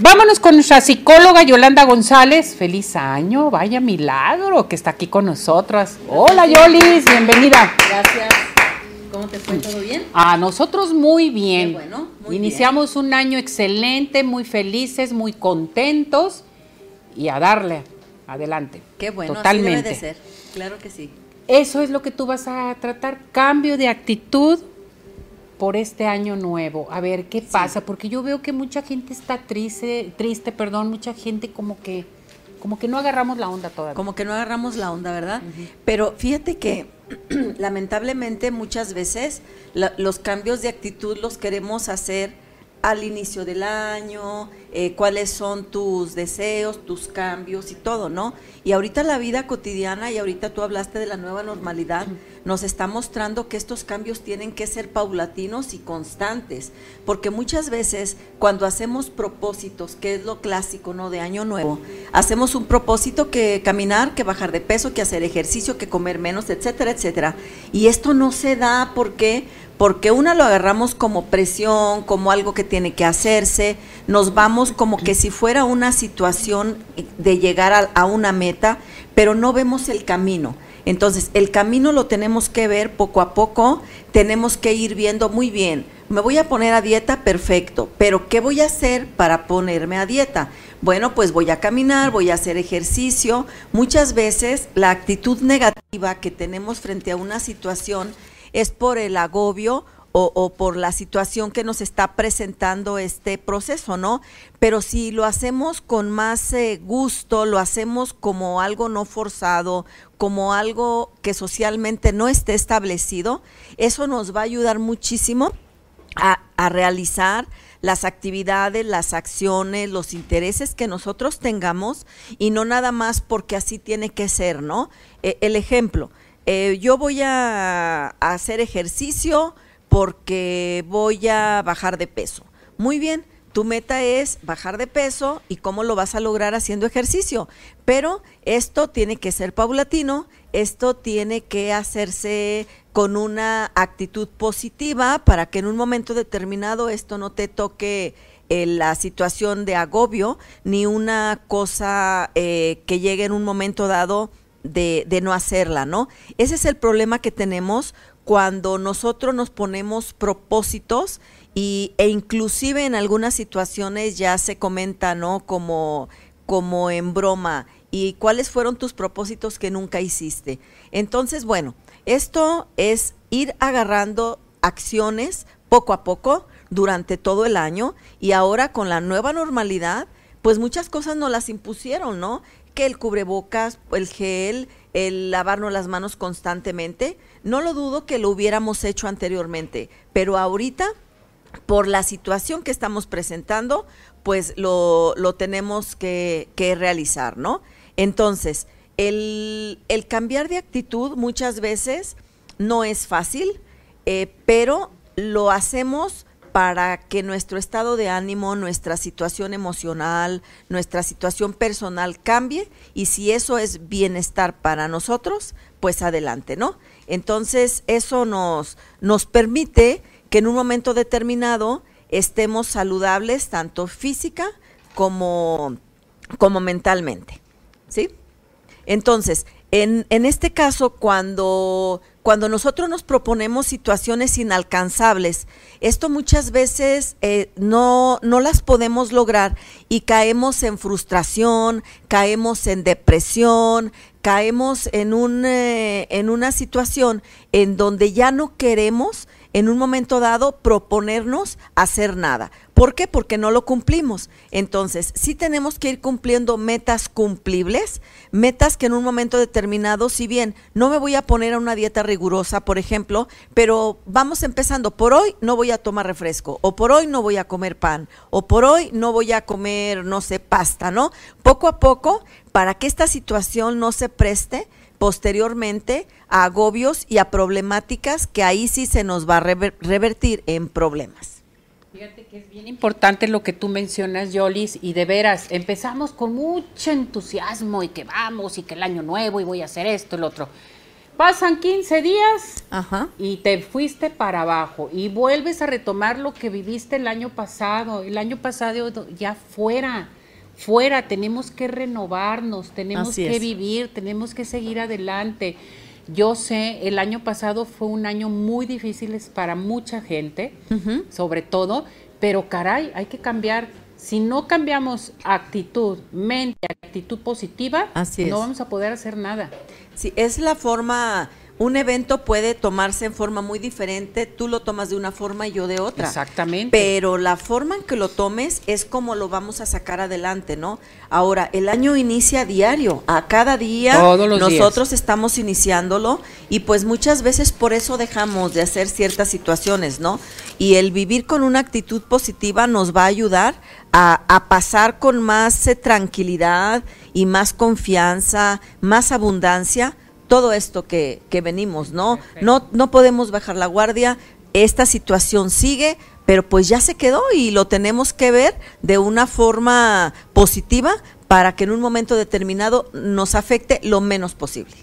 vámonos con nuestra psicóloga Yolanda González. Feliz año, vaya milagro que está aquí con nosotras. Hola Yolis, bienvenida. Gracias. ¿Cómo te fue? ¿Todo bien? A nosotros muy bien. Qué bueno, muy Iniciamos un año excelente, muy felices, muy contentos y a darle adelante. Qué bueno, Totalmente. así debe de ser. Claro que sí. Eso es lo que tú vas a tratar, cambio de actitud por este año nuevo. A ver, ¿qué pasa? Porque yo veo que mucha gente está triste, triste, perdón, mucha gente como que como que no agarramos la onda todavía. Como que no agarramos la onda, ¿verdad? Pero fíjate que lamentablemente muchas veces la- los cambios de actitud los queremos hacer al inicio del año, eh, cuáles son tus deseos, tus cambios y todo, ¿no? Y ahorita la vida cotidiana, y ahorita tú hablaste de la nueva normalidad, nos está mostrando que estos cambios tienen que ser paulatinos y constantes, porque muchas veces cuando hacemos propósitos, que es lo clásico, ¿no? De año nuevo, hacemos un propósito que caminar, que bajar de peso, que hacer ejercicio, que comer menos, etcétera, etcétera. Y esto no se da porque porque una lo agarramos como presión, como algo que tiene que hacerse, nos vamos como que si fuera una situación de llegar a, a una meta, pero no vemos el camino. Entonces, el camino lo tenemos que ver poco a poco, tenemos que ir viendo muy bien. Me voy a poner a dieta, perfecto, pero ¿qué voy a hacer para ponerme a dieta? Bueno, pues voy a caminar, voy a hacer ejercicio. Muchas veces la actitud negativa que tenemos frente a una situación es por el agobio o, por la situación que nos está presentando este proceso, ¿no? Pero si lo hacemos con más eh, gusto, lo hacemos como algo no forzado, como algo que socialmente no esté establecido, eso nos va a ayudar muchísimo a, realizar las actividades, las acciones, los intereses que nosotros tengamos y no nada más porque así tiene que ser, ¿no? Eh, el ejemplo, eh, yo voy a, hacer ejercicio porque voy a bajar de peso. Muy bien, tu meta es bajar de peso y cómo lo vas a lograr haciendo ejercicio. Pero esto tiene que ser paulatino, esto tiene que hacerse con una actitud positiva para que en un momento determinado esto no te toque eh, la situación de agobio ni una cosa eh, que llegue en un momento dado de, no hacerla, ¿no? Ese es el problema que tenemos cuando nosotros nos ponemos propósitos y, e inclusive en algunas situaciones ya se comenta, ¿no? Como, como en broma. ¿Y cuáles fueron tus propósitos que nunca hiciste? Entonces, bueno, esto es ir agarrando acciones poco a poco durante todo el año y ahora con la nueva normalidad, pues muchas cosas nos las impusieron, ¿no? Que el cubrebocas, el gel, el lavarnos las manos constantemente, no lo dudo que lo hubiéramos hecho anteriormente, pero ahorita por la situación que estamos presentando, pues lo, lo tenemos que, que, realizar, ¿no? Entonces, el, el, cambiar de actitud muchas veces no es fácil, eh, pero lo hacemos para que nuestro estado de ánimo, nuestra situación emocional, nuestra situación personal cambie y si eso es bienestar para nosotros, pues adelante, ¿no? Entonces, eso nos, nos permite que en un momento determinado estemos saludables tanto física como, como mentalmente. ¿Sí? Entonces, en, en, este caso, cuando, cuando nosotros nos proponemos situaciones inalcanzables, esto muchas veces eh, no, no las podemos lograr y caemos en frustración, caemos en depresión, caemos en, un, eh, en una situación en donde ya no queremos en un momento dado proponernos hacer nada. ¿Por qué? Porque no lo cumplimos. Entonces, sí tenemos que ir cumpliendo metas cumplibles, metas que en un momento determinado, si bien no me voy a poner a una dieta rigurosa, por ejemplo, pero vamos empezando, por hoy no voy a tomar refresco, o por hoy no voy a comer pan, o por hoy no voy a comer, no sé, pasta, ¿no? Poco a poco, para que esta situación no se preste, posteriormente a agobios y a problemáticas que ahí sí se nos va a rever revertir en problemas. Fíjate que es bien importante lo que tú mencionas, Yolis, y de veras, empezamos con mucho entusiasmo y que vamos y que el año nuevo y voy a hacer esto lo otro. Pasan 15 días Ajá. y te fuiste para abajo y vuelves a retomar lo que viviste el año pasado. El año pasado ya fuera, fuera, tenemos que renovarnos, tenemos Así que es. vivir, tenemos que seguir adelante. Yo sé, el año pasado fue un año muy difícil para mucha gente, sobre todo, pero caray, hay que cambiar. Si no cambiamos actitud, mente, actitud positiva, Así no vamos a poder hacer nada. Sí, es la forma, un evento puede tomarse en forma muy diferente, tú lo tomas de una forma y yo de otra. Exactamente. Pero la forma en que lo tomes es como lo vamos a sacar adelante, ¿no? Ahora, el año inicia diario, a cada día Todos los días. nosotros estamos iniciándolo y pues muchas veces por eso dejamos de hacer ciertas situaciones, ¿no? Y el vivir con una actitud positiva nos va a ayudar a, a pasar con más eh, tranquilidad y más confianza, más abundancia, todo esto que, que venimos, ¿no? No, no podemos bajar la guardia, esta situación sigue, pero pues ya se quedó y lo tenemos que ver de una forma positiva para que en un momento determinado nos afecte lo menos posible.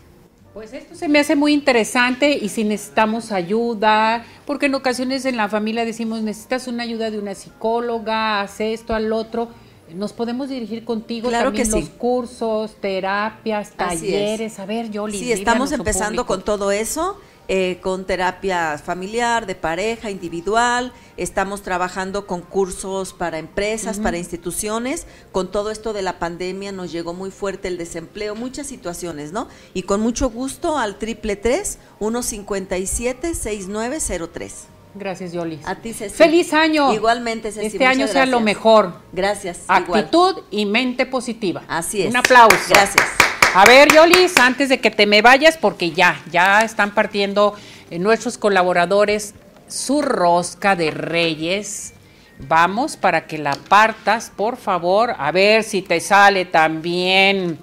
Pues esto se me hace muy interesante y si necesitamos ayuda, porque en ocasiones en la familia decimos necesitas una ayuda de una psicóloga, haz esto, al otro, nos podemos dirigir contigo Claro también que sí. los cursos, terapias, talleres, a ver, Yoli. Sí, estamos empezando con todo eso, eh, con terapia familiar, de pareja, individual. Estamos trabajando con cursos para empresas, para instituciones. Con todo esto de la pandemia nos llegó muy fuerte el desempleo, muchas situaciones, ¿no? Y con mucho gusto al triple tres uno cincuenta y siete seis nueve cero tres. Gracias, Yoli. A ti, Ceci. Feliz año. Igualmente, Ceci. Este año sea lo mejor. Gracias. igual. Actitud y mente positiva. Así es. Un aplauso. Gracias. A ver, Yolis, antes de que te me vayas, porque ya, ya están partiendo eh, nuestros colaboradores su rosca de reyes. Vamos para que la partas, por favor. A ver si te sale también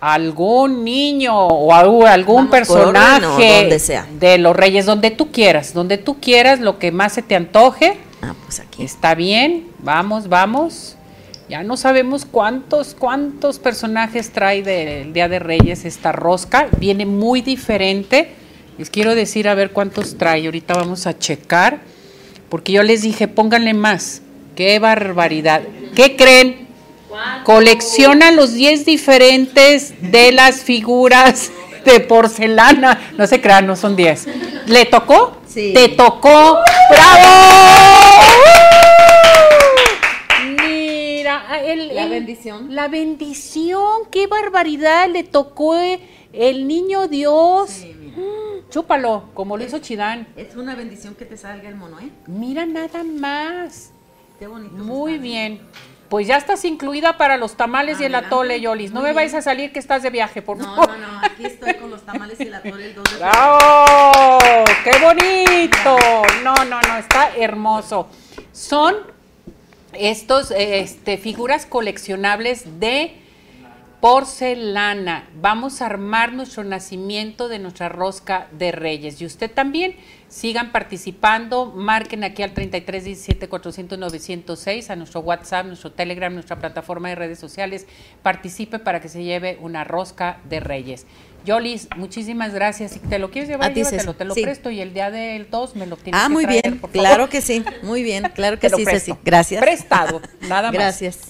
algún niño o algún, Vamos personaje donde sea. de los reyes, donde tú quieras, donde tú quieras, lo que más se te antoje. Ah, pues aquí. Está bien, vamos, vamos. Ya no sabemos cuántos, cuántos personajes trae del Día de Reyes esta rosca. Viene muy diferente. Les quiero decir a ver cuántos trae. Ahorita vamos a checar. Porque yo les dije, pónganle más. ¡Qué barbaridad! ¿Qué creen? Colecciona los 10 diferentes de las figuras de porcelana. No se crean, no son 10. ¿Le tocó? Sí. Te tocó. ¡Bravo! Mira, el- La el- bendición. La bendición, qué barbaridad. Le tocó eh, el niño Dios. Sí, mira. Mm, Chúpalo, como lo hizo Chidán. Es una bendición que te salga el mono, ¿eh? Mira nada más. Qué bonito. Muy bien. Pues ya estás incluida para los tamales y el Adelante. atole, Yolis. No me bien. a salir que estás de viaje, por No, favor. no, no, aquí estoy con los tamales y la torre el 2 de febrero. ¡Bravo! ¡Qué bonito! No, no, no, está hermoso. Son estos este, figuras coleccionables de porcelana. Vamos a armar nuestro nacimiento de nuestra rosca de reyes. Y usted también sigan participando, marquen aquí al 33 17 400 906 a nuestro WhatsApp, nuestro Telegram, nuestra plataforma de redes sociales. Participe para que se lleve una rosca de reyes. Yolis, muchísimas gracias. Si te lo quieres llevar, llévatelo, te lo sí. presto y el día del 2 me lo tienes Ah, que muy traer, bien. por favor. Claro que sí. Muy bien. Claro que sí. Ceci. Gracias. Prestado, nada más. Gracias.